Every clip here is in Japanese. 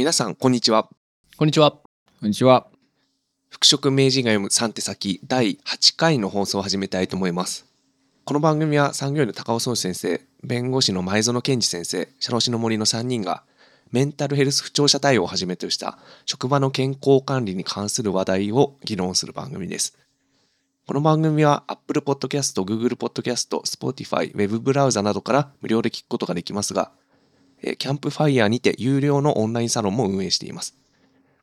皆さん、こんにちは。こんにちは。こんにちは。服飾名人が読む3手先第8回の放送を始めたいと思います。この番組は産業医の高尾壮先生、弁護士の前園健二先生、社労士の森の3人がメンタルヘルス不調者対応をはじめとした職場の健康管理に関する話題を議論する番組です。この番組は Apple Podcast、Google Podcast、Spotify、Web ブラウザなどから無料で聞くことができますが、えキャンプファイヤーにて有料のオンラインサロンも運営しています。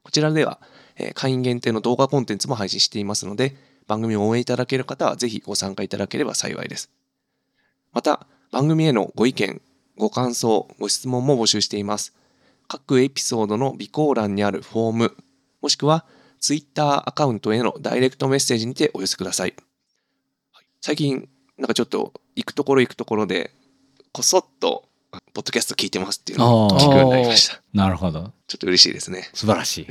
こちらでは、え会員限定の動画コンテンツも配信していますので、番組を応援いただける方はぜひご参加いただければ幸いです。また、番組へのご意見、ご感想、ご質問も募集しています。各エピソードの備考欄にあるフォーム、もしくは Twitter アカウントへのダイレクトメッセージにてお寄せくださ。い最近、なんかちょっと行くところ行くところで、こそっと、ポッドキャスト聞いてますっていうのを聞くようになりました。なるほど。ちょっと嬉しいですね。素晴らしい。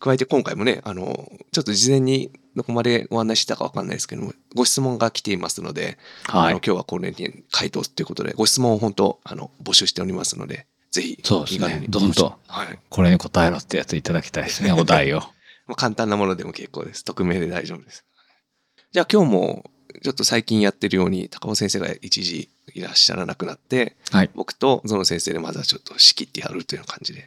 加えて今回もね、あの、ちょっと事前にどこまでご案内したかわかんないですけども、ご質問が来ていますので、あはい。の今日はこれに回答ということで、ご質問を本当、あの、募集しておりますので、ぜひ、そうですねどんどんはい。これに答えろってやついただきたいですね、お題を。まあ、簡単なものでも結構です。匿名で大丈夫です。じゃあ今日も、ちょっと最近やってるように、高尾先生が一時いらっしゃらなくなって、はい。僕とゾノ先生でまずはちょっと仕切ってやるという感じで、や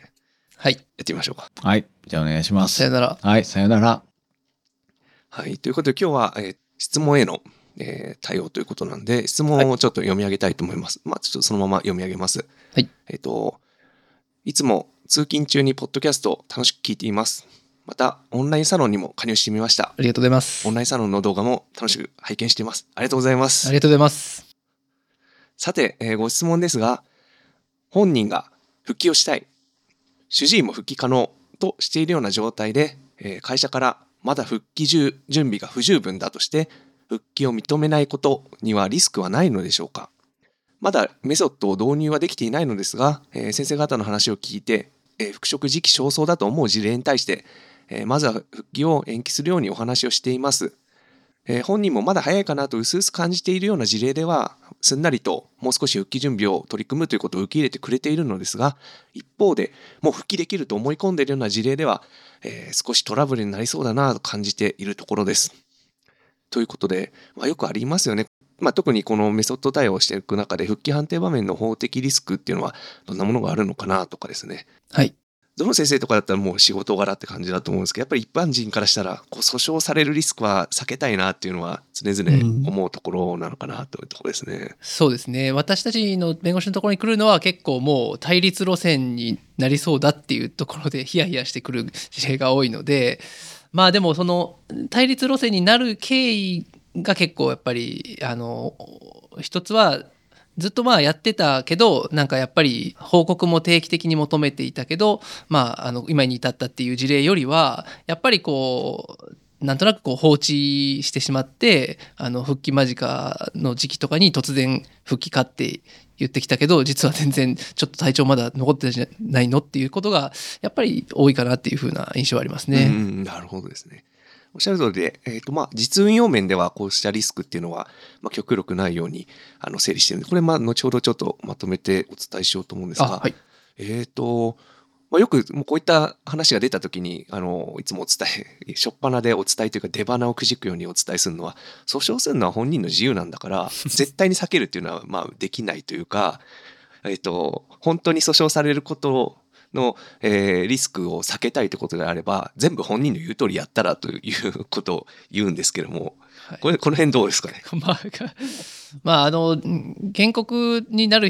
はい。ってみましょうか。はい。じゃあお願いします。さよなら。はい。さよなら。はい。ということで今日は、えー質問への、えー対応ということなんで、質問をちょっと読み上げたいと思います。まあ、ちょっとそのまま読み上げます。はい。えっ、と、いつも通勤中にポッドキャストを楽しく聞いています。また、オンラインサロンにも加入してみました。ありがとうございます。オンラインサロンの動画も楽しく拝見しています。ありがとうございますあり。がとうございます。さて、えーご質問ですが、本人が復帰をしたい、主治医も復帰可能としているような状態で、えー会社からまだ復帰準準備が不十分だとして、復帰を認めないことにはリスクはないのでしょうかまだメソッドを導入はできていないのですが、えー先生方の話を聞いて、えー復職時期尚早だと思う事例に対して、えーまずは復帰を延期するようにお話をしています。えー本人もまだ早いかなと薄々感じているような事例ではすんなりともう少し復帰準備を取り組むということを受け入れてくれているのですが一方でもう復帰できると思い込んでいるような事例では、えー少しトラブルになりそうだなと感じているところです。ということで、まあ、よくありますよね。まあ、特にこのメソッド対応していく中で復帰判定場面の法的リスクっていうのはどんなものがあるのかなとかですねはい。どの先生とかだったらもう仕事柄って感じだと思うんですけどやっぱり一般人からしたらこう訴訟されるリスクは避けたいなっていうのは常々思うところなのかなというところですね。そうですね。私たちの弁護士のところに来るのは結構もう対立路線になりそうだっていうところでヒヤヒヤしてくる事例が多いので、まあでもその対立路線になる経緯が結構やっぱり、あの、一つはずっとまあやってたけどなんかやっぱり報告も定期的に求めていたけど、まあ、あの今に至ったっていう事例よりはやっぱりこうなんとなくこう放置してしまってあの復帰間近の時期とかに突然復帰かって言ってきたけど実は全然ちょっと体調まだ残ってないのっていうことがやっぱり多いかなっていうふうな印象はありますね。なるほどですね。おっしゃる通りで、えっ、と、まあ、実運用面ではこうしたリスクっていうのは、まあ、極力ないように、あの、整理してるんで、これ、まあ、後ほどちょっとまとめてお伝えしようと思うんですが、あはい、えっ、と、まあ、よくもうこういった話が出たときに、あの、いつもお伝え、初っ端でお伝えというか出花をくじくようにお伝えするのは、訴訟するのは本人の自由なんだから、絶対に避けるっていうのは、まあ、できないというか、えっ、と、本当に訴訟されることの、えーリスクを避けたいということであれば、全部本人の言う通りやったらということを言うんですけども、はいこれ、この辺どうですかね？まあ、まあ、あの原告になる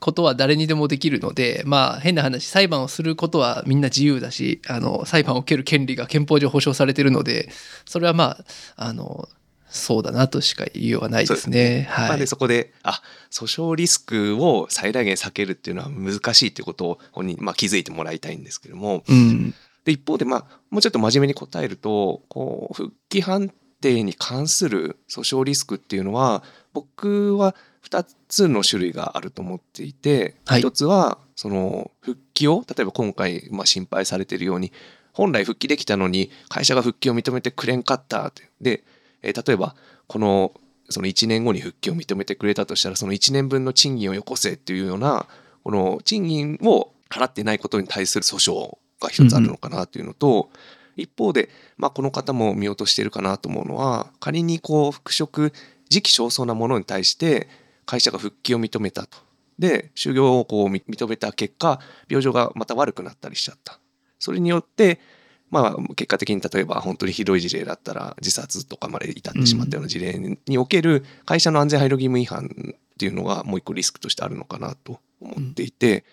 ことは誰にでもできるので、まあ、変な話裁判をすることはみんな自由だしあの裁判を受ける権利が憲法上保障されているのでそれはまああのそうだなとしか言いようがないですね。まあ、はい。で、そこで、あ、訴訟リスクを最大限避けるっていうのは難しいということを本人、まあ、気づいてもらいたいんですけども、うん。で、一方で、まあ、もうちょっと真面目に答えると、こう、復帰判定に関する訴訟リスクっていうのは、僕は2つの種類があると思っていて、はい。1つは、その、復帰を、例えば今回、まあ、心配されているように、本来復帰できたのに、会社が復帰を認めてくれんかったって。で、えー例えば、この、その1年後に復帰を認めてくれたとしたら、その1年分の賃金をよこせっていうような、この賃金を払ってないことに対する訴訟が一つあるのかなというのと、一方で、まあ、この方も見落としているかなと思うのは仮にこう復職時期尚早なものに対して会社が復帰を認めたと。で就業をこう認めた結果病状がまた悪くなったりしちゃった。それによってまあ、結果的に例えば本当にひどい事例だったら自殺とかまで至ってしまったような事例における会社の安全配慮義務違反っていうのがもう一個リスクとしてあるのかなと思っていて、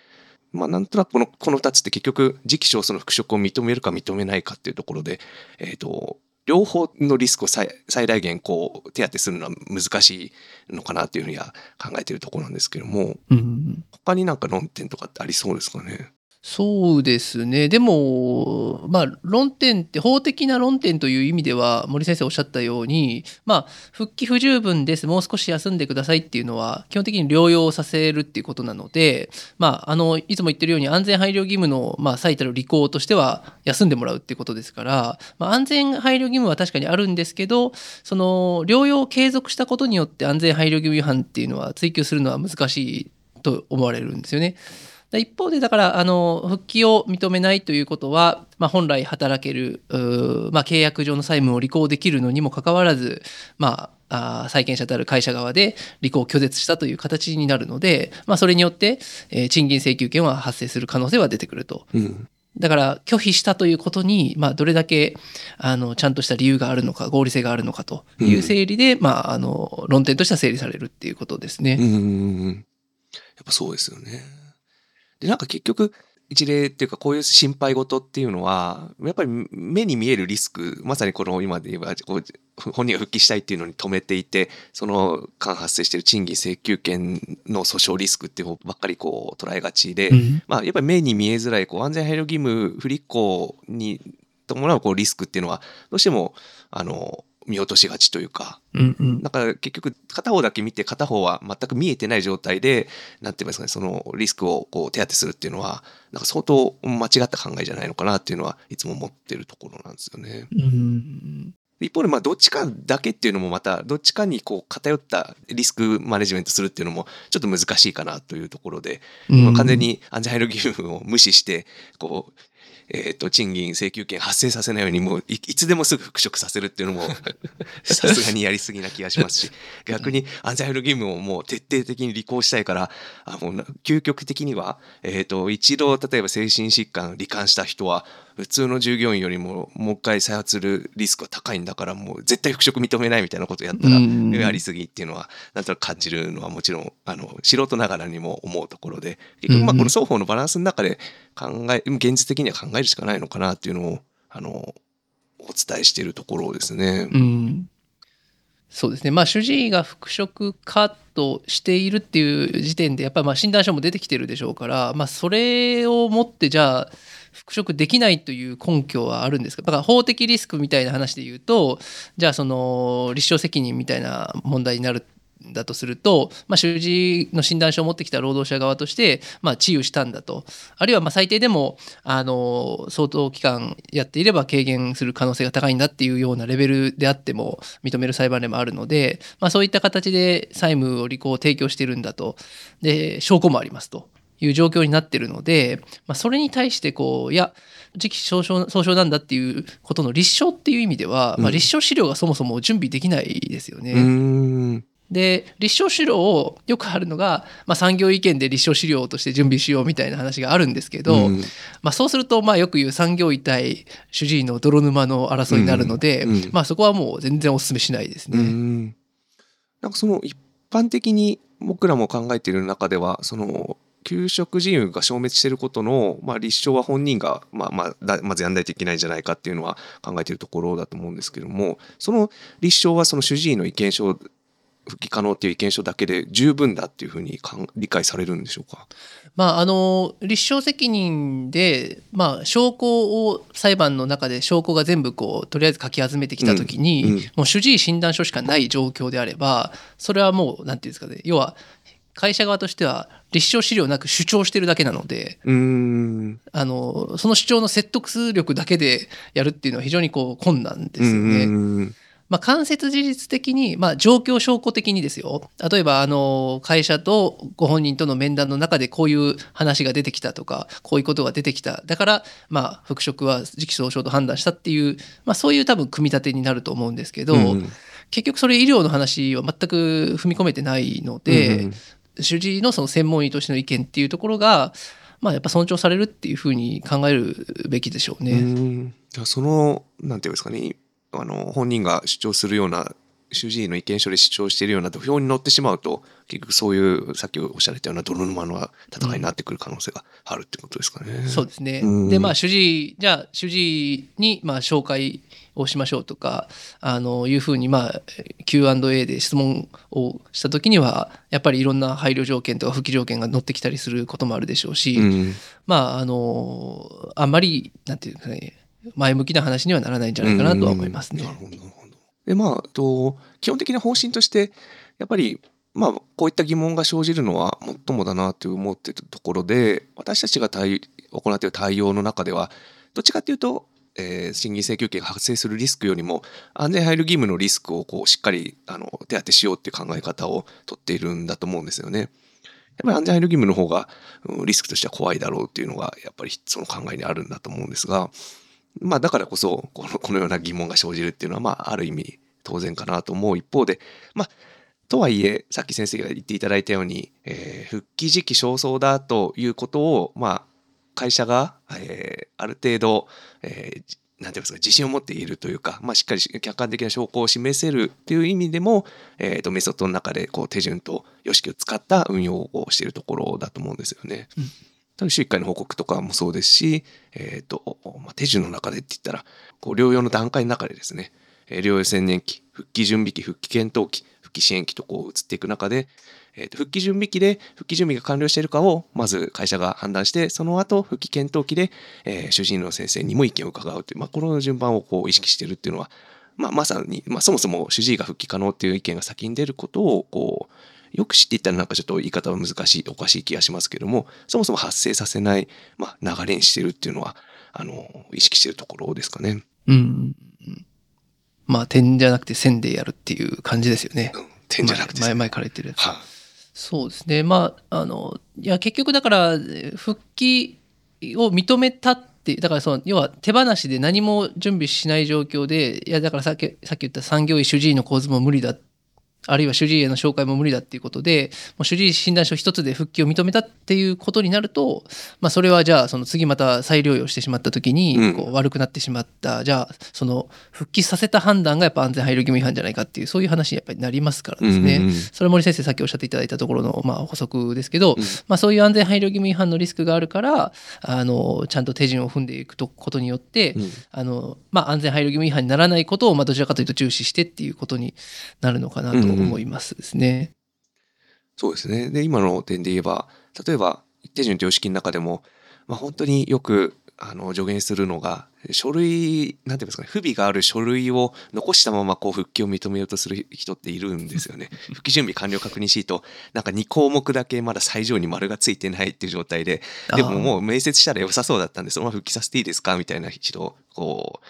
まあ、なんとなくこのこの2つって結局時期尚早の復職を認めるか認めないかっていうところで、えーと、両方のリスクを最大限こう手当てするのは難しいのかなというふうには考えているところなんですけども、うん、他になんか論点とかってありそうですかね？そうですね。でも、まあ、論点って、法的な論点という意味では、森先生おっしゃったように、まあ、復帰不十分です、もう少し休んでくださいっていうのは、基本的に療養させるっていうことなので、まあ、あの、いつも言ってるように、安全配慮義務の、まあ、最たる履行としては、休んでもらうっていうことですから、まあ、安全配慮義務は確かにあるんですけど、その、療養を継続したことによって、安全配慮義務違反っていうのは追及するのは難しいと思われるんですよね。一方でだからあの復帰を認めないということは、まあ、本来働ける、まあ、契約上の債務を履行できるのにもかかわらず、まあ、あ債権者である会社側で履行を拒絶したという形になるので、まあ、それによって、えー、賃金請求権は発生する可能性は出てくると。うんだから拒否したということに、まあ、どれだけあのちゃんとした理由があるのか合理性があるのかという整理で、うん、まあ、あの論点としては整理されるっていうことですね。うんやっぱそうですよね。で、なんか結局、一例っていうかこういう心配事っていうのはやっぱり目に見えるリスクまさにこの今で言えば本人が復帰したいっていうのに止めていてその間発生している賃金請求権の訴訟リスクっていうのばっかりこう捉えがちで、うん、まあ、やっぱり目に見えづらいこう安全配慮義務不履行に伴うこうリスクっていうのはどうしてもあの見落としがちというか、うんうん、だから結局片方だけ見て片方は全く見えてない状態で何て言いますかねそのリスクをこう手当てするっていうのはなんか相当間違った考えじゃないのかなっていうのはいつも思ってるところなんですよね。うん一方でまあどっちかだけっていうのもまたどっちかにこう偏ったリスクマネジメントするっていうのもちょっと難しいかなというところで、うん、完全に安全配慮義務を無視してこうえーと、賃金請求権発生させないようにもういつでもすぐ復職させるっていうのも さすがにやりすぎな気がしますし逆に安全配慮義務をもう徹底的に履行したいからあもう究極的には、えーと一度例えば精神疾患罹患した人は普通の従業員よりももう一回再発するリスクが高いんだからもう絶対復職認めないみたいなことやったらやりすぎっていうのはなんとなく感じるのはもちろんあの素人ながらにも思うところで結局まあこの双方のバランスの中で考え現実的には考えるしかないのかなっていうのをあのお伝えしているところですね。うん。そうですね。まあ主治医が復職かとしているっていう時点でやっぱりま診断書も出てきてるでしょうから、まあ、それをもってじゃあ復職できないという根拠はあるんですか？だから法的リスクみたいな話で言うとじゃあその立証責任みたいな問題になるだとすると、まあ、習字の診断書を持ってきた労働者側として、まあ、治癒したんだと。あるいはまあ最低でもあの相当期間やっていれば軽減する可能性が高いんだっていうようなレベルであっても認める裁判例もあるので、まあ、そういった形で債務を履行を提供してるんだと。で証拠もありますと。いう状況になってるので、まあ、それに対してこういや時期尚早なんだっていうことの立証っていう意味では、まあ、立証資料がそもそも準備できないですよね。で立証資料をよくあるのが、まあ、産業意見で立証資料として準備しようみたいな話があるんですけど、うん、まあ、そうするとまあよく言う産業医対主治医の泥沼の争いになるので、うん。うん、まあ、そこはもう全然お勧めしないですね。なんかその一般的に僕らも考えている中ではその給食自由が消滅していることの、まあ、立証は本人が、まあまあ、まずやんないといけないんじゃないかっていうのは考えているところだと思うんですけどもその立証はその主治医の意見書復帰可能っていう意見書だけで十分だっていうふうに理解されるんでしょうか？まあ、あの立証責任で、まあ、証拠を裁判の中で証拠が全部こうとりあえず書き集めてきた時に、うんうん、もう主治医診断書しかない状況であればそれはもう何て言うんですかね要は会社側としては立証資料なく主張してるだけなのであのその主張の説得力だけでやるっていうのは非常にこう困難ですよね。まあ、間接事実的に、まあ、状況証拠的にですよ。例えばあの会社とご本人との面談の中でこういう話が出てきたとかこういうことが出てきた。だから、まあ、復職は時期尚早と判断したっていう、まあ、そういう多分組み立てになると思うんですけど、うん結局それ医療の話は全く踏み込めてないので、うん。主治医のその専門医としての意見っていうところが、まあ、やっぱ尊重されるっていうふうに考えるべきでしょうね。うん。じゃあそのなんていうんですかねあの本人が主張するような主治医の意見書で主張しているような土俵に乗ってしまうと結局そういうさっきおっしゃられたような泥沼の戦いになってくる可能性があるってことですかね。そうですね。うんでまあ主治医じゃあ主治医にまあ紹介をしましょうとかあのいうふうにまあ Q&A で質問をした時にはやっぱりいろんな配慮条件とか復帰条件が載ってきたりすることもあるでしょうし、うんまああのあんまりなんていうかね前向きな話にはならないんじゃないかなとは思いますね。なるほどなるほどでまあと基本的な方針としてやっぱりまあこういった疑問が生じるのはもっともだなと思っているところで私たちが対行っている対応の中ではどっちかっていうと、えー審議請求権が発生するリスクよりも安全配慮義務のリスクをこうしっかりあの手当てしようっていう考え方をとっているんだと思うんですよね。やっぱり安全配慮義務の方がうんリスクとしては怖いだろうっていうのがやっぱりその考えにあるんだと思うんですが、まあだからこそこのこのような疑問が生じるっていうのはまあある意味当然かなと思う一方でまあとはいえさっき先生が言っていただいたように、えー復帰時期尚早だということをまあ会社が、えーある程度、えーなんていうんですか自信を持っているというか、まあ、しっかり客観的な証拠を示せるっていう意味でも、えー、とメソッドの中でこう手順と様式を使った運用をしているところだと思うんですよね。うん多分週1回の報告とかもそうですし、えーとまあ、手順の中でって言ったらこう療養の段階の中でですね、療養専念期復帰準備期復帰検討期復帰支援期とこう移っていく中で、えーと復帰準備期で復帰準備が完了しているかをまず会社が判断してその後復帰検討期で、えー主治医の先生にも意見を伺うという、まあ、この順番をこう意識しているっていうのは、まあ、まさに、まあ、そもそも主治医が復帰可能っていう意見が先に出ることをこうよく知っていったらなんかちょっと言い方は難しいおかしい気がしますけどもそもそも発生させない、まあ、流れにしてるっていうのはあの意識してるところですかね。うん。まあ点じゃなくて線でやるっていう感じですよね。うん点じゃなくて前前から言ってるやつ。はそうですね。まあ、あの、いや、結局だから、えー復帰を認めたって、だからその、要は手放しで何も準備しない状況で、いや、だからさっき、さっき言った産業医主治医の構図も無理だ。あるいは主治医への紹介も無理だっていうことで、もう主治医診断書一つで復帰を認めたっていうことになると、まあ、それはじゃあ、その次また再療養してしまった時うん。に、こう悪くなってしまった、じゃあ、その復帰させた判断がやっぱ安全配慮義務違反じゃないかっていう、そういう話にやっぱりなりますからですね。うんうんうん。それは森先生さっきおっしゃっていただいたところの、まあ、補足ですけど、うん。まあ、そういう安全配慮義務違反のリスクがあるからあのちゃんと手順を踏んでいくとことによって、うん。あのまあ、安全配慮義務違反にならないことを、まあ、どちらかというと重視してっていうことになるのかなと思いますですね。そうですね。で、今の点で言えば、例えば、一手順と様式の中でも、まあ、本当によくあの助言するのが、書類、なんていうんですかね、不備がある書類を残したままこう復帰を認めようとする人っているんですよね。復帰準備完了確認シート、なんか2項目だけまだ最上に丸がついてないっていう状態で、でももう面接したら良さそうだったんで、そのまま復帰させていいですかみたいな人、こう、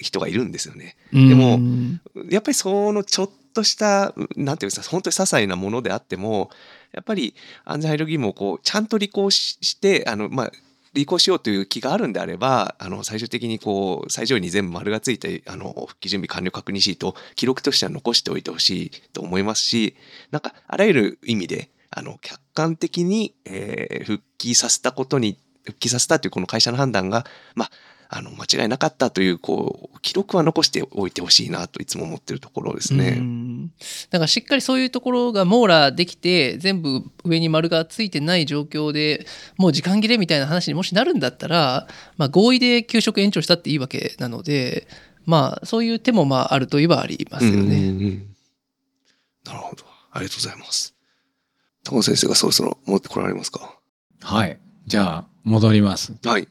人がいるんですよね。でもうんやっぱりそのちょっとした、なんていうんですか、本当に些細なものであっても、やっぱり安全配慮義務をこうちゃんと履行して、あの、まあ、履行しようという気があるんであれば、あの、最終的にこう、最上位に全部丸がついて、あの、復帰準備完了確認シート記録としては残しておいてほしいと思いますし、なんか、あらゆる意味で、あの、客観的に、えー復帰させたことに、復帰させたというこの会社の判断が、まあ、あの、間違いなかったという、こう、記録は残しておいてほしいなといつも思ってるところですうね。んだからしっかりそういうところが網羅できて全部上に丸がついてない状況でもう時間切れみたいな話にもしなるんだったら、まあ、合意で給食延長したっていいわけなのでまあそういう手もまああるといえばありますよね。うんうんうんなるほど。ありがとうございます。高野先生がそろそろ持ってこられますか？はい。じゃあ、戻ります。はい。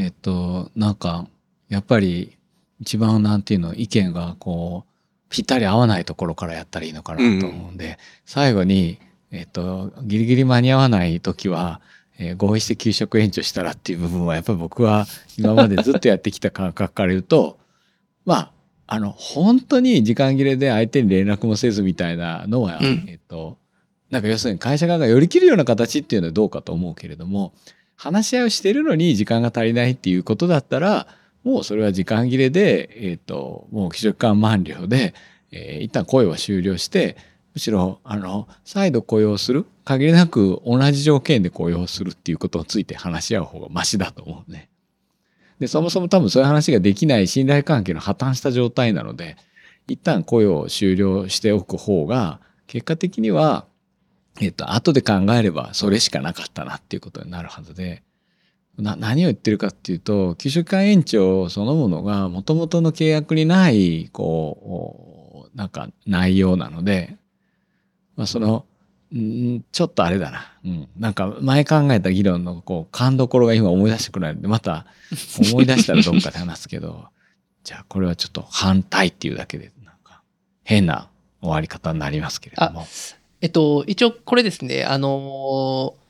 えっと、なんか、やっぱり、一番なんていうの、意見がこう、ぴったり合わないところからやったらいいのかなと思うんで、最後に、えっと、ギリギリ間に合わない時は、えー合意して給食延長したらっていう部分は、やっぱり僕は今までずっとやってきた感覚から言うと、まあ、あの、本当に時間切れで相手に連絡もせずみたいなのは、うん。えっと、なんか要するに会社側が寄り切るような形っていうのはどうかと思うけれども、話し合いをしてるのに時間が足りないっていうことだったら、もうそれは時間切れで、えっ、と、もう記録間満了で、えー一旦雇用は終了して、むしろ、あの、再度雇用する、限りなく同じ条件で雇用するっていうことについて話し合う方がマシだと思うね。で、そもそも多分そういう話ができない信頼関係の破綻した状態なので、一旦雇用を終了しておく方が、結果的には、えっと、後で考えればそれしかなかったなっていうことになるはずで、な、何を言ってるかっていうと、給食間延長そのものが元々の契約にない、こう、なんか内容なので、まあその、んちょっとあれだな。うん。なんか前考えた議論のこう、勘どころが今思い出してくないので、また思い出したらどっかで話すけど、じゃあこれはちょっと反対っていうだけで、なんか変な終わり方になりますけれども。えっと、一応これですね、あのー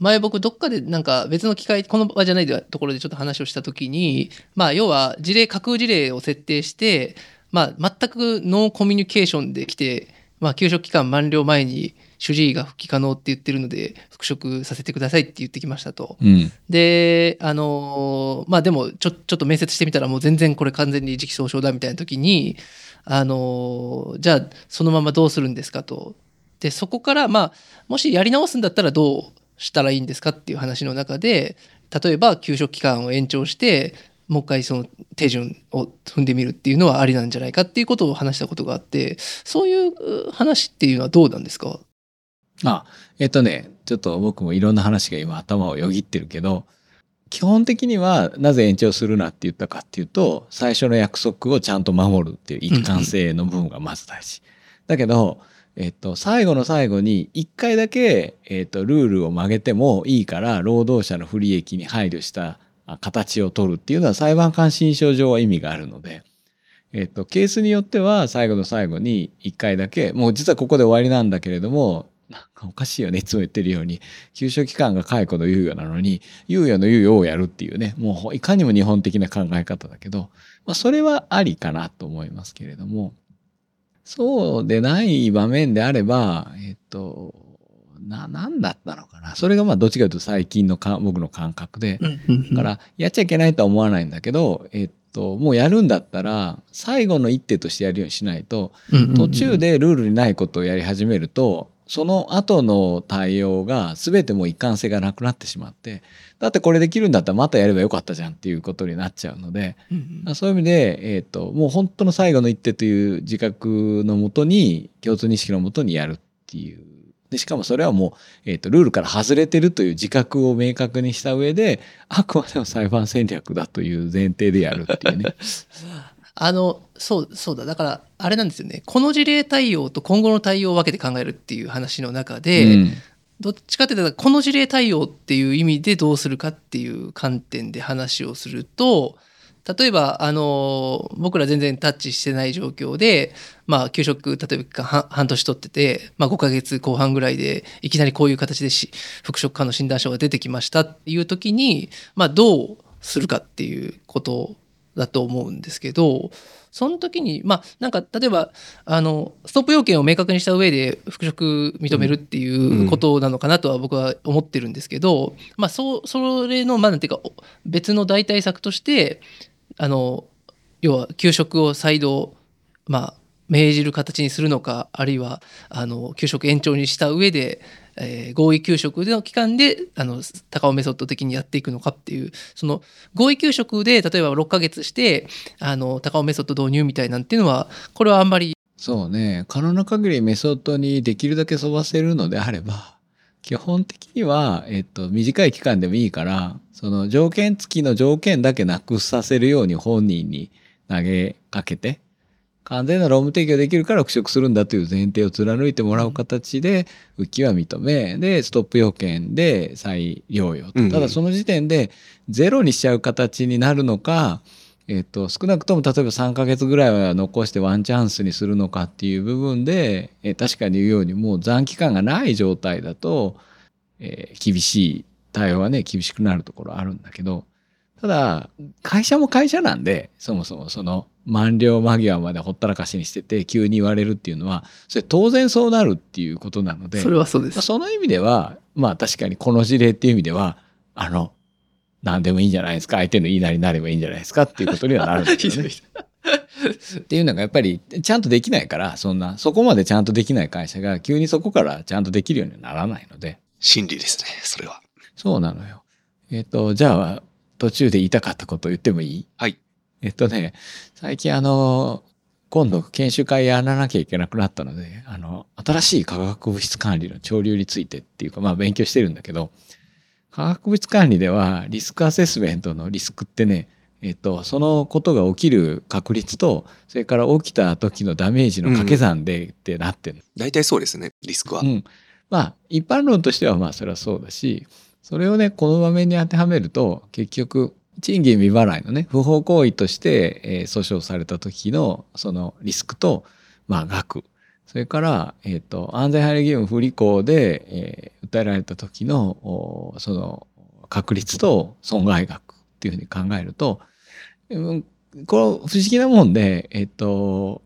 前僕どっかでなんか別の機会、この場じゃないところでちょっと話をしたときに、まあ要は事例、架空事例を設定して、まあ全くノーコミュニケーションで来て、まあ給食期間満了前に主治医が復帰可能って言ってるので復職させてくださいって言ってきましたと。うん。で、あのーまあでもちょ、ちょっと面接してみたらもう全然これ完全に時期尚早だみたいな時に、あのーじゃあそのままどうするんですかと。で、そこから、まあ、もしやり直すんだったらどうしたらいいんですかっていう話の中で、例えば休職期間を延長して、もう一回その手順を踏んでみるっていうのはありなんじゃないかっていうことを話したことがあって、そういう話っていうのはどうなんですか？あ、えっとね、ちょっと僕もいろんな話が今頭をよぎってるけど、基本的にはなぜ延長するなって言ったかっていうと、最初の約束をちゃんと守るっていう一貫性の部分がまず大事。だけど、えっと、最後の最後に一回だけ、えっと、ルールを曲げてもいいから、労働者の不利益に配慮した形を取るっていうのは裁判官心証上は意味があるので、えっと、ケースによっては最後の最後に一回だけ、もう実はここで終わりなんだけれども、なんかおかしいよね、いつも言ってるように、休職期間が解雇の猶予なのに、猶予の猶予をやるっていうね、もういかにも日本的な考え方だけど、まあそれはありかなと思いますけれども、そうでない場面であれば、えっと、な、なんだったのかな。それがまあどっちかというと最近のか僕の感覚で、だから、やっちゃいけないとは思わないんだけど、えっと、もうやるんだったら、最後の一手としてやるようにしないと、途中でルールにないことをやり始めると、その後の対応が全てもう一貫性がなくなってしまって、だってこれできるんだったらまたやればよかったじゃんっていうことになっちゃうので、うんうんそういう意味で、えっ、と、もう本当の最後の一手という自覚のもとに、共通認識のもとにやるっていう。で、しかもそれはもう、えっ、と、ルールから外れてるという自覚を明確にした上で、あくまでも裁判戦略だという前提でやるっていうね。あの、そう、そうだ。だから、あれなんですよね。この事例対応と今後の対応を分けて考えるっていう話の中で、うんどっちかっていうと、この事例対応っていう意味でどうするかっていう観点で話をすると、例えば、あの、僕ら全然タッチしてない状況で、まあ、給食、例えば半半年取ってて、まあ、5ヶ月後半ぐらいで、いきなりこういう形でし復職可の診断書が出てきましたっていう時に、まあ、どうするかっていうことだと思うんですけど、その時に、まあ、なんか、例えば、あの、ストップ要件を明確にした上で復職認めるっていうことなのかなとは僕は思ってるんですけど、まあ、そう、それの、まあ、なんていうか、お別の代替策として、あの、要は、給食を再度、まあ、命じる形にするのか、あるいは、あの、給食延長にした上で、えー合意給食での期間であの高尾メソッド的にやっていくのかっていうその合意給食で例えば6ヶ月してあの高尾メソッド導入みたいなんていうのはこれはあんまりそうね。可能な限りメソッドにできるだけ沿わせるのであれば、基本的には、えっと、短い期間でもいいから、その条件付きの条件だけなくさせるように本人に投げかけて、完全な労務提供できるから復職するんだという前提を貫いてもらう形で、浮きは認め、で、ストップ要件で再療養と。うんうんただその時点でゼロにしちゃう形になるのか、えっと、少なくとも例えば3ヶ月ぐらいは残してワンチャンスにするのかっていう部分で、えー確かに言うようにもう残期間がない状態だと、えー厳しい対応はね、厳しくなるところあるんだけど、ただ、会社も会社なんで、そもそもその、満了間際までほったらかしにしてて急に言われるっていうのはそれ当然そうなるっていうことなのでそれはそうです。その意味ではまあ確かにこの事例っていう意味ではあの何でもいいんじゃないですか相手の言いなりになればいいんじゃないですかっていうことにはなるんですよね。っていうのがやっぱりちゃんとできないからそんなそこまでちゃんとできない会社が急にそこからちゃんとできるようにはならないので真理ですね、それは。そうなのよ。えっ、とじゃあ途中で言いたかったことを言ってもいい？はい。えっとね最近あの今度研修会やらなきゃいけなくなったのであの新しい化学物質管理の潮流についてっていうかまあ勉強してるんだけど化学物質管理ではリスクアセスメントのリスクってねえっと、そのことが起きる確率とそれから起きた時のダメージの掛け算でってなってる、大体そうですね、リスクは。うん、まあ一般論としてはまあそれはそうだしそれをねこの場面に当てはめると結局賃金未払いのね不法行為として、えー訴訟された時のそのリスクとまあ額。それから、えー、と安全配慮義務不履行で、えー訴えられた時のその確率と損害額っていうふうに考えると、うん、これ不思議なもんでえっ、と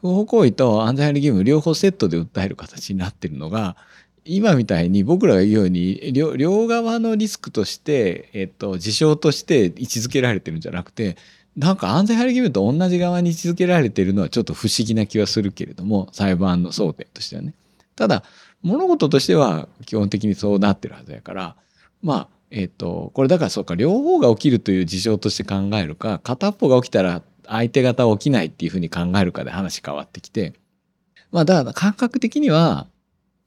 不法行為と安全配慮義務両方セットで訴える形になってるのが今みたいに僕らが言うように両側のリスクとして、えっと、事象として位置づけられてるんじゃなくてなんか安全配慮義務と同じ側に位置づけられてるのはちょっと不思議な気はするけれども裁判の争点としてはね。ただ物事としては基本的にそうなってるはずやからまあえっとこれだからそうか両方が起きるという事象として考えるか片っぽが起きたら相手方は起きないっていうふうに考えるかで話変わってきてまあだから感覚的には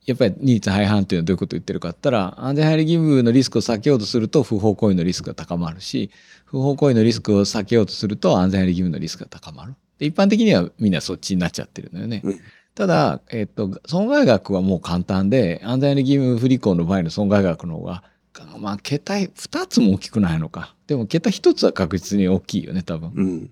やっぱり二律背反というのはどういうことを言ってるかって言ったら安全配慮義務のリスクを避けようとすると不法行為のリスクが高まるし不法行為のリスクを避けようとすると安全配慮義務のリスクが高まる。で一般的にはみんなそっちになっちゃってるのよね。うんただ、えっと、損害額はもう簡単で安全配慮義務不履行の場合の損害額の方がまあ桁2つも大きくないのか。でも桁1つは確実に大きいよね多分。うん。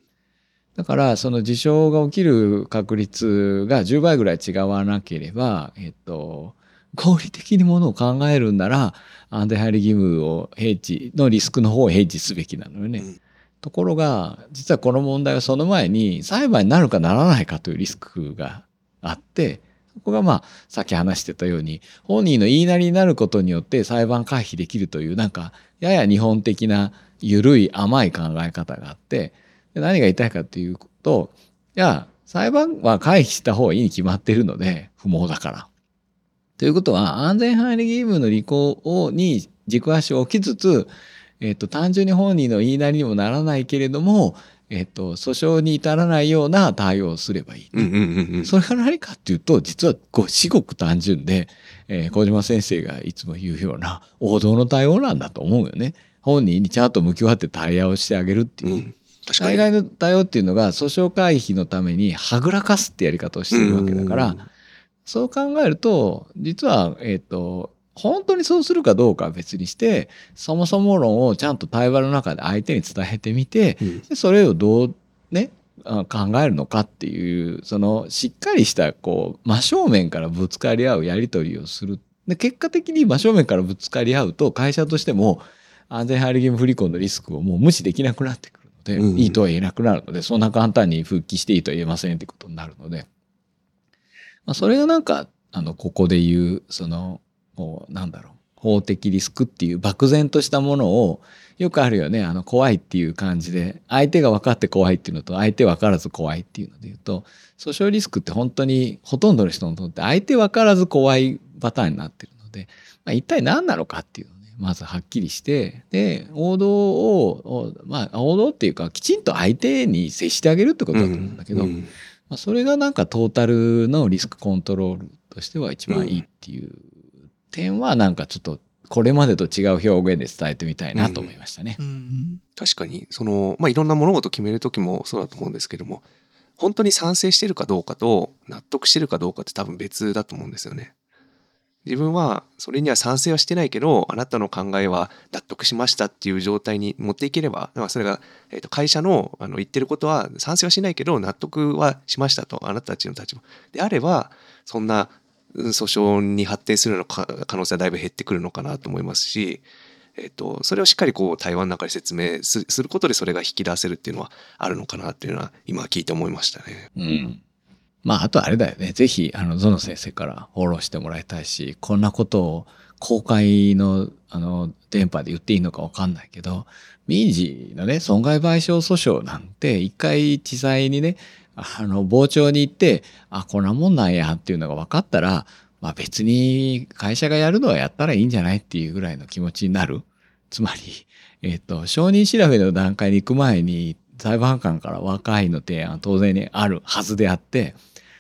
だからその事象が起きる確率が10倍ぐらい違わなければ、えっと、合理的にものを考えるんなら安全配慮義務を平地のリスクの方を平地すべきなのよね。うんところが実はこの問題はその前に裁判になるかならないかというリスクがあってそこがまあさっき話してたように本人の言いなりになることによって裁判回避できるというなんかやや日本的な緩い甘い考え方があってで何が言いたいかというといや裁判は回避した方がいいに決まっているので不毛だから。ということは安全配慮義務の履行をに軸足を置きつつ、えっと、単純に本人の言いなりにもならないけれども、えっと、訴訟に至らないような対応をすればいい。うんうんうんうん。それが何かっていうと実はご至極単純で、えー小島先生がいつも言うような王道の対応なんだと思うよね。本人にちゃんと向き合って対応してあげるっていう。うん。確かに。大概の対応っていうのが訴訟回避のためにはぐらかすってやり方をしてるわけだから、うん。そう考えると実は、えっと本当にそうするかどうかは別にしてそもそも論をちゃんと対話の中で相手に伝えてみてうん。でそれをどうねあ考えるのかっていうそのしっかりしたこう真正面からぶつかり合うやり取りをする。で結果的に真正面からぶつかり合うと会社としても安全配慮義務不履行のリスクをもう無視できなくなってくる。ので、うん。いいとは言えなくなるのでそんな簡単に復帰していいとは言えませんってことになるので、まあ、それがなんかあのここで言うそのこうなんだろう法的リスクっていう漠然としたものをよくあるよねあの怖いっていう感じで相手が分かって怖いっていうのと相手分からず怖いっていうので言うと訴訟リスクって本当にほとんどの人にとって相手分からず怖いパターンになってるので、まあ、一体何なのかっていうまずはっきりしてで王道をおまあ王道っていうかきちんと相手に接してあげるってことだと思うんだけど、うんまあ、それがなんかトータルのリスクコントロールとしては一番いいっていう点はなんかちょっとこれまでと違う表現で伝えてみたいなと思いましたね。うん確かにその、まあ、いろんな物事を決める時もそうだと思うんですけども本当に賛成してるかどうかと納得してるかどうかって多分別だと思うんですよね。自分はそれには賛成はしてないけどあなたの考えは納得しましたっていう状態に持っていければまあそれが、えー、と会社のあの言ってることは賛成はしないけど納得はしましたとあなたたちの立場であればそんな訴訟に発展するのか可能性はだいぶ減ってくるのかなと思いますしえっと、それをしっかりこう対話の中で説明すすることでそれが引き出せるっていうのはあるのかなっていうのは今聞いて思いましたね。うん。まあ、あとあれだよね。ぜひ、あの、ゾノ先生からフォローしてもらいたいし、こんなことを公開の、あの、電波で言っていいのかわかんないけど、民事のね、損害賠償訴訟なんて、一回地裁にね、あの、傍聴に行って、あ、こんなもんなんやっていうのが分かったら、まあ別に会社がやるのはやったらいいんじゃないっていうぐらいの気持ちになる。つまり、えっ、と、承認調べの段階に行く前に、裁判官から和解の提案は当然にあるはずであって、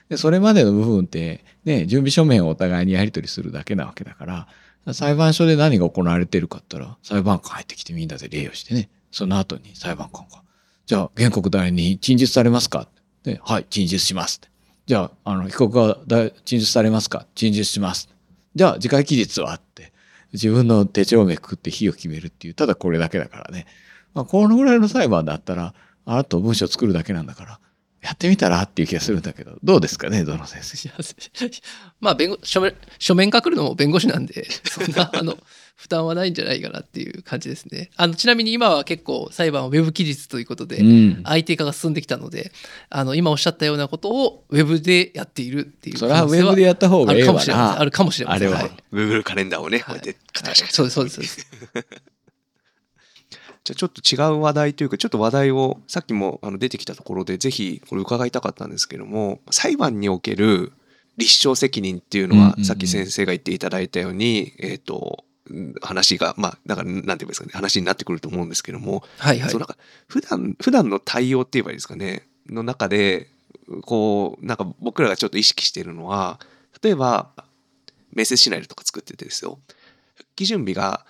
で、それまでの部分って、ね、準備書面をお互いにやり取りするだけなわけだから、裁判所で何が行われてるかって言ったら、裁判官入ってきてみんなで礼をしてね、その後に裁判官が、じゃあ、原告代理に陳述されますか？で、はい、陳述します。じゃあ、あの、被告がだ陳述されますか？陳述します。じゃあ、次回期日はって、自分の手帳をめくって日を決めるっていう、ただこれだけだからね。まあ、このぐらいの裁判だったら、あと文章作るだけなんだから、やってみたらっていう気がするんだけど、どうですかね、どの先生？まあ弁護書面書面書くのも弁護士なんで そんなあの負担はないんじゃないかなっていう感じですね。あのちなみに今は結構裁判はウェブ期日ということで、うん。IT 化が進んできたのであの今おっしゃったようなことをウェブでやっているっていうそれはウェブでやった方あがええわるかもしれませんあな。るかもしれませんあれははい Google カレンダーをね、こうはいやってカチャカチャカチャそうですそうですそうです じゃあちょっと違う話題というかちょっと話題をさっきもあの出てきたところでぜひこれ伺いたかったんですけども裁判における立証責任っていうのはさっき先生が言っていただいたように、えっ、とうん話がまあだからなんて言うんですかね。話になってくると思うんですけども、はいはい。そうなんか普段普段の対応って言えばいいですかね。の中でこうなんか僕らがちょっと意識しているのは例えば面接シナリオとか作っててですよ。復帰準備が、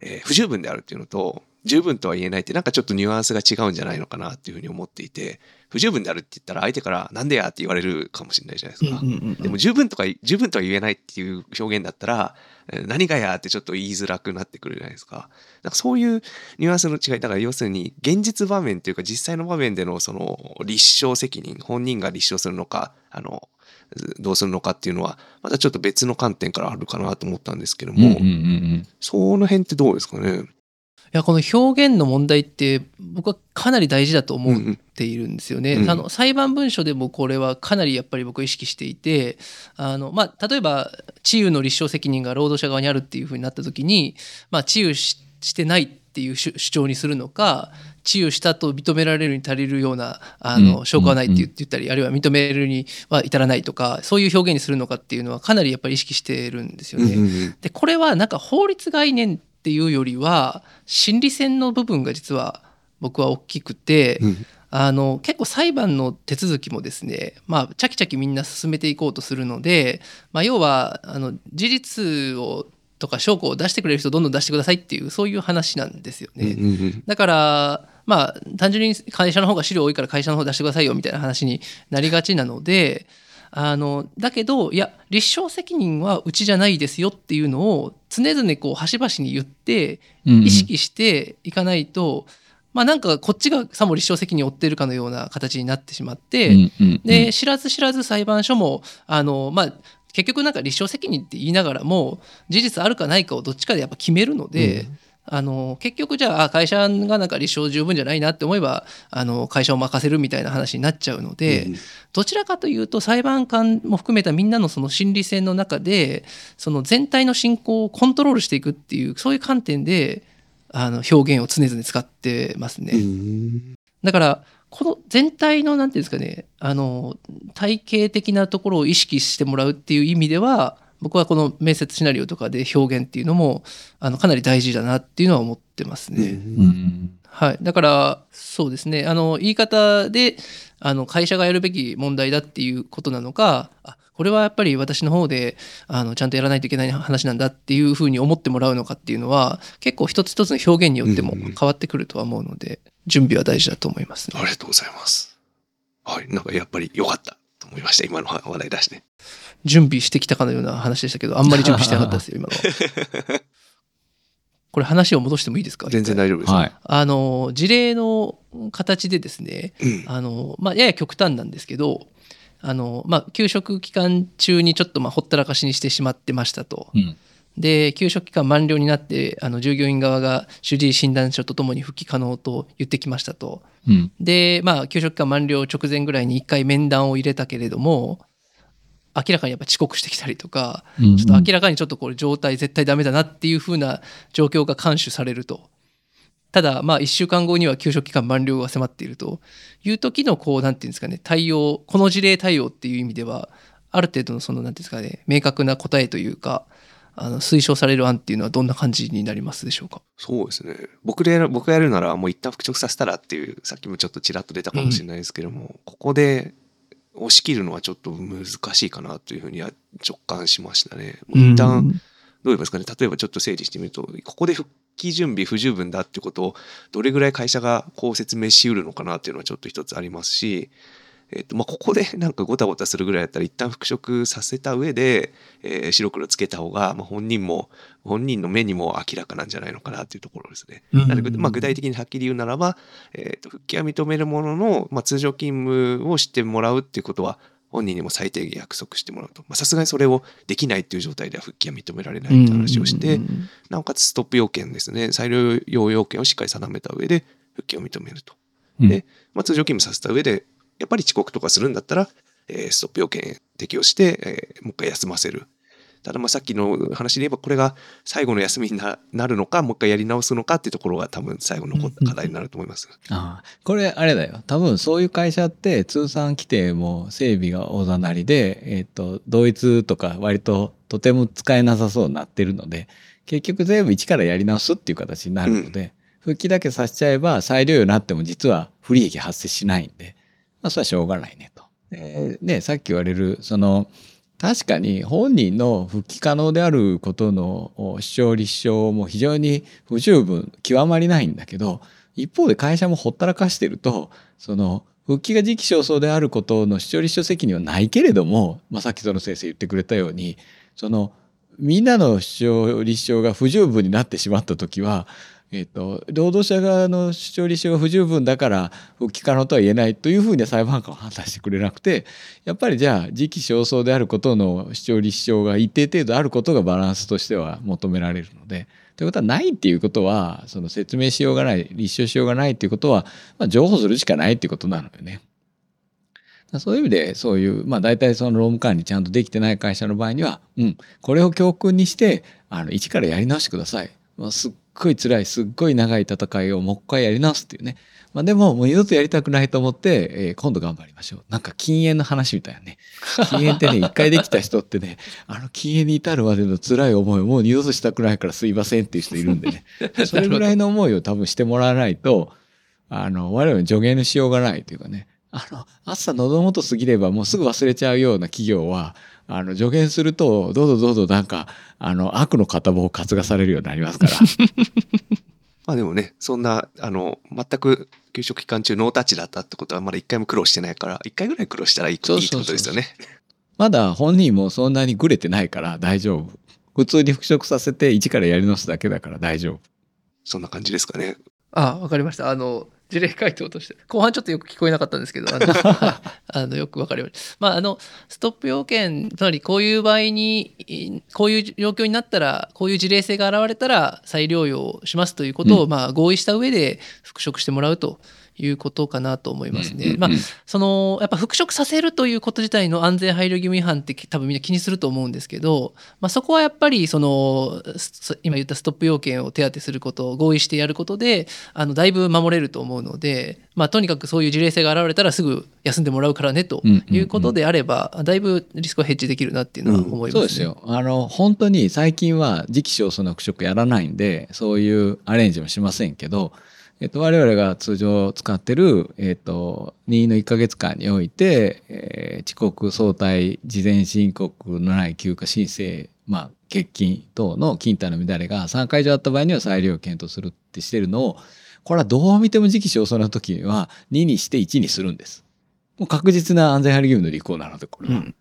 えー不十分であるっていうのと十分とは言えないってなんかちょっとニュアンスが違うんじゃないのかなっていうふうに思っていて不十分であるって言ったら相手からなんでやって言われるかもしれないじゃないですか。うんうんうんでも十分とか十分とは言えないっていう表現だったらえー何がやってちょっと言いづらくなってくるじゃないですか。なんかそういうニュアンスの違いだから要するに現実場面というか実際の場面でのその立証責任本人が立証するのかあのどうするのかっていうのはまたちょっと別の観点からあるかなと思ったんですけども、うんうんうんその辺ってどうですかね？いやこの表現の問題って僕はかなり大事だと思っているんですよね。うんあの裁判文書でもこれはかなりやっぱり僕は意識していてあの、まあ、例えば治癒の立証責任が労働者側にあるっていうふうになった時に、まあ、治癒ししてないっていう主主張にするのか治癒したと認められるに足りるようなあの、うん証拠はないって言ったり、あるいは認めるには至らないとかそういう表現にするのかっていうのはかなりやっぱり意識してるんですよね。でこれはなんか法律概念っていうよりは心理戦の部分が実は僕は大きくて、うんあの結構裁判の手続きもですねまあチャキチャキみんな進めていこうとするので、まあ、要はあの事実をとか証拠を出してくれる人どんどん出してくださいっていうそういう話なんですよね。うんうんうんだからまあ単純に会社の方が資料多いから会社の方出してくださいよみたいな話になりがちなのであのだけどいや立証責任はうちじゃないですよっていうのを常々こう端々に言ってうん。意識していかないと、まあなんかこっちがさも立証責任を負っているかのような形になってしまって、うんうんうんで知らず知らず裁判所もあのまあ結局なんか立証責任って言いながらも事実あるかないかをどっちかでやっぱ決めるので、あの結局じゃああ会社がなんか立証十分じゃないなって思えばあの会社を任せるみたいな話になっちゃうので、うんどちらかというと裁判官も含めたみんなのその心理戦の中でその全体の進行をコントロールしていくっていうそういう観点であの表現を常々使ってますね。うんだからこの全体のなんていうんですかねあの体系的なところを意識してもらうっていう意味では僕はこの面接シナリオとかで表現っていうのもあのかなり大事だなっていうのは思ってますね。うんはい、だからそうですねあの言い方であの会社がやるべき問題だっていうことなのかあこれはやっぱり私の方であのちゃんとやらないといけない話なんだっていうふうに思ってもらうのかっていうのは結構一つ一つの表現によっても変わってくるとは思うので準備は大事だと思いますね。ありがとうございます。はい、なんかやっぱり良かったと思いました、今の話題出して。準備してきたかのような話でしたけどあんまり準備してなかったですよ 今のは。これ話を戻してもいいですか？全然大丈夫です。はい。あの事例の形でですねうんあの、まあ、やや極端なんですけどあの、まあ、給食期間中にちょっとまあほったらかしにしてしまってましたと。うん。で休職期間満了になってあの従業員側が主治医診断書とともに復帰可能と言ってきましたと。うん。でまあ休職期間満了直前ぐらいに1回面談を入れたけれども明らかにやっぱ遅刻してきたりとかうんちょっと明らかにちょっとこれ状態絶対ダメだなっていう風な状況が監守されると。ただまあ1週間後には休職期間満了が迫っているという時のこうなんていうんですかね対応この事例対応っていう意味ではある程度のそのなんていうんですかね明確な答えというかあの推奨される案っていうのはどんな感じになりますでしょうか？そうですね。僕でやる、僕がやるなら、もう一旦復職させたらっていう、さっきもちょっとちらっと出たかもしれないですけども、ここで押し切るのはちょっと難しいかなというふうには直感しましたね。一旦、どう言いますかね、例えばちょっと整理してみると、ここで復帰準備不十分だってことを、どれぐらい会社がこう説明しうるのかなっていうのはちょっと一つありますし、えっとまあ、ここで なんかごたごたするぐらいだったら一旦復職させた上で、えー白黒つけた方が、まあ、本人も本人の目にも明らかなんじゃないのかなっていうところですね。うんなのでまあ、具体的にはっきり言うならば、えーと復帰は認めるものの、まあ、通常勤務をしてもらうっていうことは本人にも最低限約束してもらうと。まあさすがにそれをできないっていう状態では復帰は認められないって話をして、うんなおかつストップ要件ですね。裁量要件をしっかり定めた上で復帰を認めると。うん。で、まあ、通常勤務させた上でやっぱり遅刻とかするんだったら、えーストップ要件適用して、えーもう一回休ませる。ただまあさっきの話で言えばこれが最後の休みにななるのかもう一回やり直すのかっていうところが多分最後のこ課題になると思います。ああこれあれだよ多分そういう会社って通産規定も整備がおざなりで、えっと同一とか割ととても使えなさそうになってるので結局全部一からやり直すっていう形になるので、復帰だけさせちゃえば裁量になっても実は不利益発生しないんで、まあ、それはしょうがないねと。でねさっき言われるその確かに本人の復帰可能であることの主張立証も非常に不十分極まりないんだけど一方で会社もほったらかしてるとその復帰が時期尚早であることの主張立証責任はないけれども、まあ、さっきその先生言ってくれたようにそのみんなの主張立証が不十分になってしまった時は、えっと労働者側の主張立証が不十分だから復帰可能とは言えないというふうに裁判官は判断してくれなくてやっぱりじゃあ時期尚早であることの主張立証が一定程度あることがバランスとしては求められるので。ということはないっていうことはその説明しようがない立証しようがないっていうことは、まあ、情報するしかないっていうことなのよね。そういう意味でそういうまあ大体その労務管理ちゃんとできてない会社の場合には、うん、これを教訓にしてあの一からやり直してください。まあ、すっごい辛いすっごい長い戦いをもう一回やり直すっていうね。まあ、でももう二度とやりたくないと思って、えー今度頑張りましょう。なんか禁煙の話みたいなね。禁煙ってね一回できた人ってねあの禁煙に至るまでの辛い思いをもう二度としたくないからすいませんっていう人いるんでね。それぐらいの思いを多分してもらわないと、あの、我々助言のしようがないというかね。あの、朝喉元過ぎればもうすぐ忘れちゃうような企業は、あの、助言すると、どうぞどうぞなんか、あの、悪の片棒を担がされるようになりますから。まあでもねそんなあの全く給食期間中ノータッチだったってことはまだ一回も苦労してないから一回ぐらい苦労したらいいってそうそうそうことですよね。まだ本人もそんなにぐれてないから大丈夫。普通に復職させて一からやり直すだけだから大丈夫。そんな感じですかね。あ、わかりました。あの、事例回答として。後半ちょっとよく聞こえなかったんですけど、あの、あのよくわかりました。まあ、あの、ストップ要件、つまりこういう場合に、いこういう状況になったら、こういう事例性が現れたら再療養しますということを、うまあ、合意した上で復職してもらうということかなと思いますね。まあうんうん、そのやっぱ復職させるということ自体の安全配慮義務違反って多分みんな気にすると思うんですけど、まあ、そこはやっぱりそのす今言ったストップ要件を手当てすることを合意してやることであのだいぶ守れると思うので、まあ、とにかくそういう事例性が現れたらすぐ休んでもらうからねということであれば、だいぶリスクはヘッジできるなっていうのは思います、ねそうですよ。あの、本当に最近は時期尚早の復職やらないんで、そういうアレンジもしませんけど、えっと、我々が通常使ってる、えっと、任意の1ヶ月間において、えー遅刻、早退、事前申告のない休暇申請、まあ、欠勤等の勤怠の乱れが3回以上あった場合には裁量を検討するってしてるのを、これはどう見ても時期尚早な時には2にして1にするんです。もう確実な安全配慮義務の履行なので、これは。うん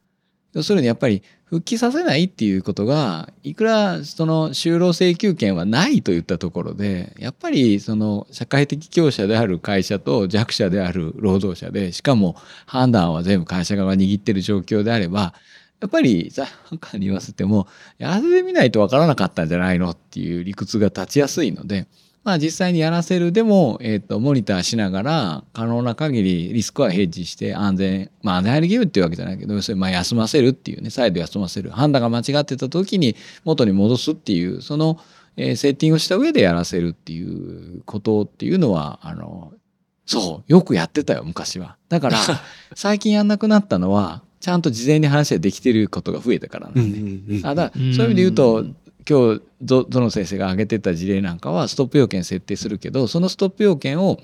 要するにやっぱり復帰させないっていうことがいくらその就労請求権はないといったところでやっぱりその社会的強者である会社と弱者である労働者でしかも判断は全部会社側が握ってる状況であればやっぱり裁判官に言わせてもやってみないとわからなかったんじゃないのっていう理屈が立ちやすいので、まあ、実際にやらせるでも、えー、とモニターしながら可能な限りリスクはヘッジして安全まあ安全配慮義務っていうわけじゃないけど要するにまあ休ませるっていうね再度休ませる判断が間違ってた時に元に戻すっていうその、えーセッティングをした上でやらせるっていうことっていうのはあのそうよくやってたよ昔は。だから 最近やんなくなったのはちゃんと事前に話ができてることが増えたからなんで。あだそういう意味で言うと今日どどの先生が挙げてた事例なんかはストップ要件設定するけどそのストップ要件を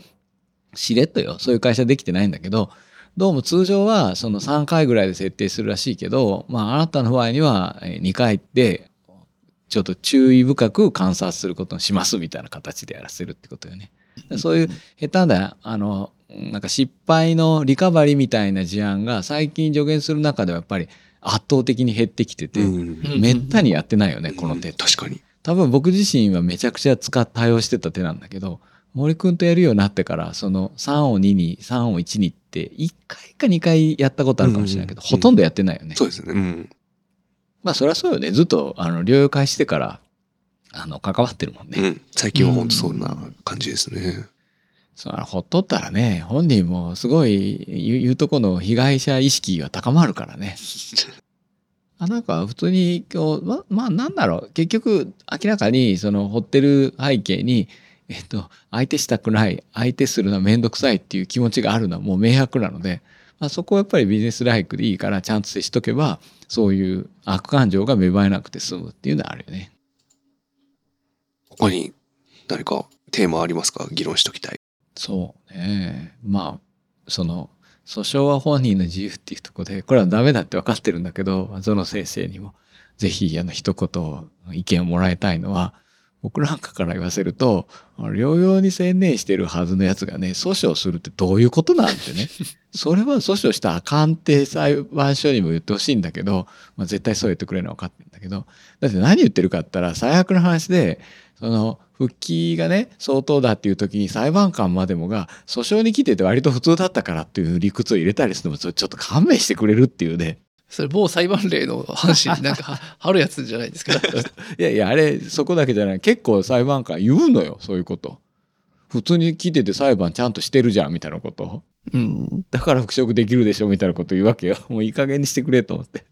しれっとよそういう会社できてないんだけどどうも通常はその3回ぐらいで設定するらしいけど、まあ、あなたの場合には2回でちょっと注意深く観察することにしますみたいな形でやらせるってことよね。そういう下手なあのなんか失敗のリカバリーみたいな事案が最近助言する中ではやっぱり圧倒的に減ってきてて、うんめったにやってないよね、この手。確かに。多分僕自身はめちゃくちゃ使っ対応してた手なんだけど、森くんとやるようになってから、その3を2に、3を1にって、1回か2回やったことあるかもしれないけど、うんほとんどやってないよね。そうですね。うん。まあそりゃそうよね。ずっと、あの、療養開始してから、あの、関わってるもんね。うん。最近は本当そんな感じですね。そほっとったらね、本人もすごい言うとこの被害者意識が高まるからね。あなんか普通に今日ままあなんだろう結局明らかにその掘ってる背景に、えっと、相手したくない相手するのは面倒くさいっていう気持ちがあるのはもう明白なので、まあ、そこはやっぱりビジネスライクでいいからちゃんと接しとけばそういう悪感情が芽生えなくて済むっていうのはあるよね。他に何かテーマありますか？議論しときたい。そうね。まあその訴訟は本人の自由っていうとこでこれはダメだって分かってるんだけどゾノ先生にもぜひあの一言意見をもらいたいのは僕なんかから言わせると療養に専念してるはずのやつがね訴訟するってどういうことなんてね。それは訴訟したらあかんって裁判所にも言ってほしいんだけど、まあ、絶対そう言ってくれるのは分かってるんだけど。だって何言ってるかって言ったら最悪の話でその復帰がね相当だっていう時に裁判官までもが訴訟に来てて割と普通だったからっていう理屈を入れたりするのもそれちょっと勘弁してくれるっていうね。それ某裁判例の話になんかは あるやつじゃないですか。いやいやあれそこだけじゃない。結構裁判官言うのよそういうこと。普通に来てて裁判ちゃんとしてるじゃんみたいなこと。うん。だから復職できるでしょみたいなこと言うわけよ。もういい加減にしてくれと思って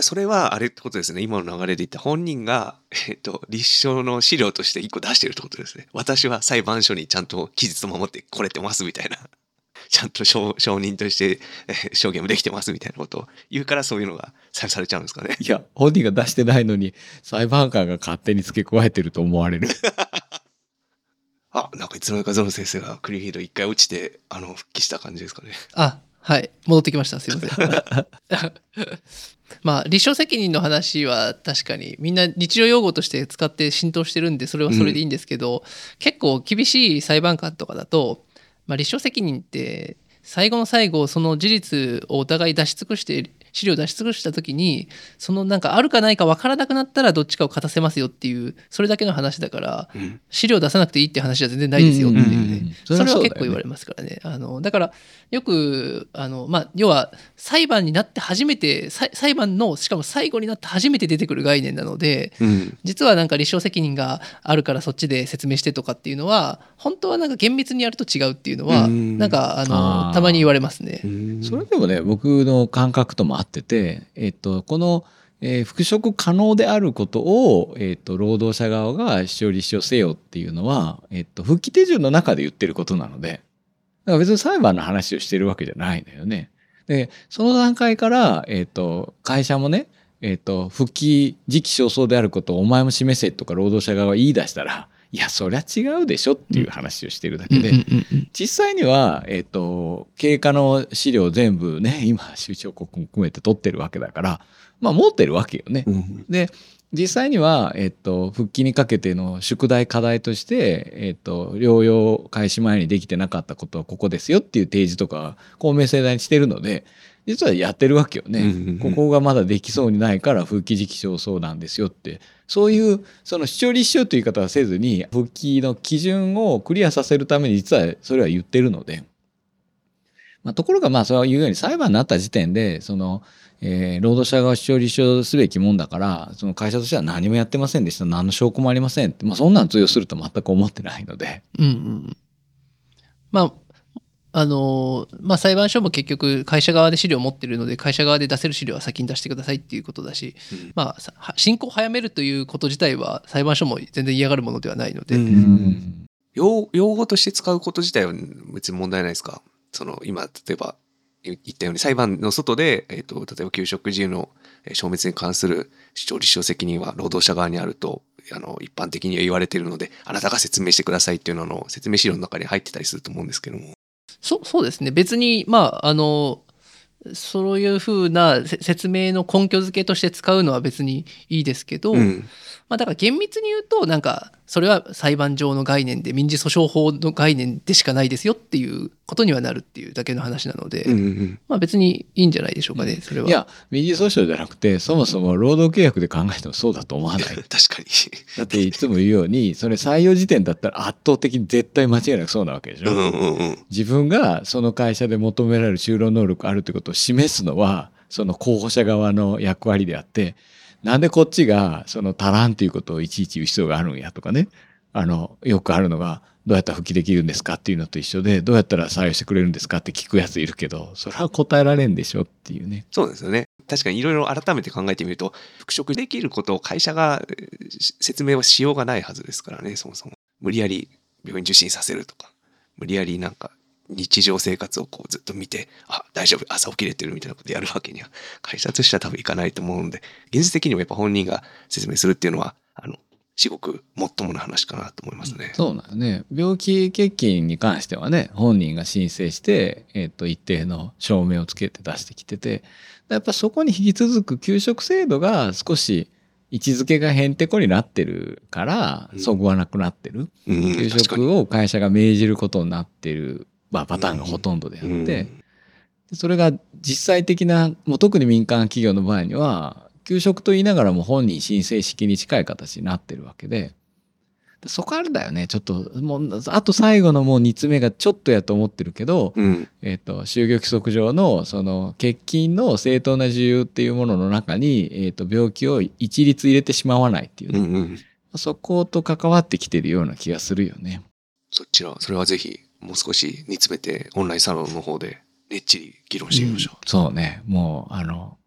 それはあれってことですね。今の流れで言った本人が、えっと、立証の資料として一個出してるってことですね。私は裁判所にちゃんと期日を守ってこれてますみたいな。ちゃんと証証人として、えー証言もできてますみたいなことを言うからそういうのが採用されちゃうんですかね。いや本人が出してないのに裁判官が勝手に付け加えてると思われる あ、なんかいつの間にかゾノ先生がクリフィード一回落ちて、あの、復帰した感じですかね。あ、はい。戻ってきました。すいません。まあ、立証責任の話は確かにみんな日常用語として使って浸透してるんでそれはそれでいいんですけど、結構厳しい裁判官とかだと、まあ、立証責任って最後の最後その事実をお互い出し尽くして資料を出し尽くした時にそのなんかあるかないか分からなくなったらどっちかを勝たせますよっていうそれだけの話だからうん。資料出さなくていいって話は全然ないですよっていうね、うんうんうん。うんそれは結構言われますからね。あのだからよくあの、まあ、要は裁判になって初めて裁裁判のしかも最後になって初めて出てくる概念なのでうん。実はなんか立証責任があるからそっちで説明してとかっていうのは本当はなんか厳密にやると違うっていうのはうん。なんかあのたまに言われますね。それでもね僕の感覚とも合ってて、えっと、この、えー復職可能であることを、えっと、労働者側が主張立証せよっていうのは、えっと、復帰手順の中で言ってることなのでだから別に裁判の話をしてるわけじゃないんだよね。でその段階から、えっと、会社もね、えっと、復帰時期尚早であることをお前も示せとか労働者側が言い出したらいやそりゃ違うでしょっていう話をしてるだけで。うんうんうんうん実際には、えっ、と、経過の資料全部ね、今、収支報告も含めて取ってるわけだから、まあ持ってるわけよね。うん。で、実際には、えっ、と、復帰にかけての宿題課題として、えっ、と、療養開始前にできてなかったことはここですよっていう提示とか、公明正大にしてるので、実はやってるわけよね。うんうんうんここがまだできそうにないから復帰時期尚早なんですよって。そういう、その主張立証という言い方はせずに、復帰の基準をクリアさせるために実はそれは言ってるので、まあ、ところがまあそういうように裁判になった時点でその、えー労働者側主張立証すべきもんだからその会社としては何もやってませんでした何の証拠もありませんって、まあ、そんなん通用すると全く思ってないので。うんうん。まあ、あのーまあ裁判所も結局会社側で資料を持ってるので会社側で出せる資料は先に出してくださいっていうことだし、うん。まあ進行を早めるということ自体は裁判所も全然嫌がるものではないので、うん。うん。用用語として使うこと自体は別に問題ないですか？その今例えば言ったように裁判の外で、えー、と例えば給食自由のえー消滅に関する主張立証責任は労働者側にあるとあの一般的には言われているのであなたが説明してくださいっていうのの説明資料の中に入ってたりすると思うんですけども。そそうですね。別にまああのそういうふうなせ説明の根拠付けとして使うのは別にいいですけど、うん。まあ、だから厳密に言うとなんかそれは裁判上の概念で民事訴訟法の概念でしかないですよっていうことにはなるっていうだけの話なので、うんうんまあ別にいいんじゃないでしょうかねそれは。いや民事訴訟じゃなくてそもそも労働契約で考えてもそうだと思わない。確かに。だっていつも言うようにそれ採用時点だったら圧倒的に絶対間違いなくそうなわけでしょ、うんうんうん自分がその会社で求められる就労能力あるってことを示すのはその候補者側の役割であってなんでこっちがその足らんっていうことをいちいち言う必要があるんやとかねあのよくあるのがどうやったら復帰できるんですかっていうのと一緒でどうやったら採用してくれるんですかって聞くやついるけどそれは答えられんでしょっていうね。そうですよね。確かにいろいろ改めて考えてみると、復職できることを会社が説明はしようがないはずですからね、そもそも。無理やり病院受診させるとか、無理やりなんか日常生活をこうずっと見て、あ、大丈夫、朝起きれてるみたいなことやるわけには、会社としては多分いかないと思うので、現実的にもやっぱ本人が説明するっていうのは、あの、至極もっともな話かなと思いますね。そうなのね病気欠勤に関してはね本人が申請して、えっと一定の証明をつけて出してきててやっぱそこに引き続く給食制度が少し位置づけがへんてこになってるからうんそぐわなくなってる、うん、給。食を会社が命じることになってる、まあ、パターンがほとんどであって、うんそれが実際的なもう特に民間企業の場合には給食と言いながらも本人申請式に近い形になってるわけでそこあるんだよねちょっともうあと最後のもう煮詰めがちょっとやと思ってるけど、うん。えっと就業規則上のその欠勤の正当な事由っていうものの中に、えっと病気を一律入れてしまわないっていうね、うんうん。そこと関わってきてるような気がするよね。そちら、それはぜひ、もう少し煮詰めて、オンラインサロンの方で、ねっちり議論してみましょう。そうね。もう、あの、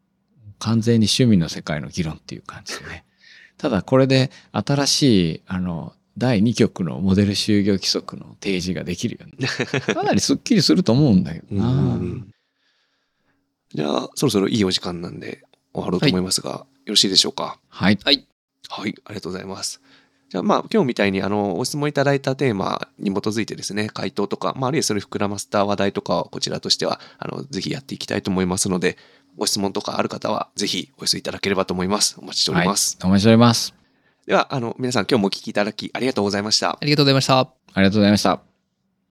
完全に趣味の世界の議論っていう感じでね。ただ、これで新しい、あの、第2局のモデル就業規則の提示ができるよね。かなりスッキリすると思うんだけどな。うんじゃあ、そろそろいいお時間なんで終わろうと思いますが、よろしいでしょうか？はい。はい。はい、ありがとうございます。じゃあ、まあ、今日みたいに、あの、ご質問いただいたテーマに基づいてですね、回答とか、まあ、あるいはそれ膨らませた話題とかをこちらとしては、あの、ぜひやっていきたいと思いますので、ご質問とかある方は、ぜひお寄せいただければと思います。お待ちしております。はい。お待ちしております。では、あの、皆さん今日もお聞きいただきありがとうございました。ありがとうございました。ありがとうございました。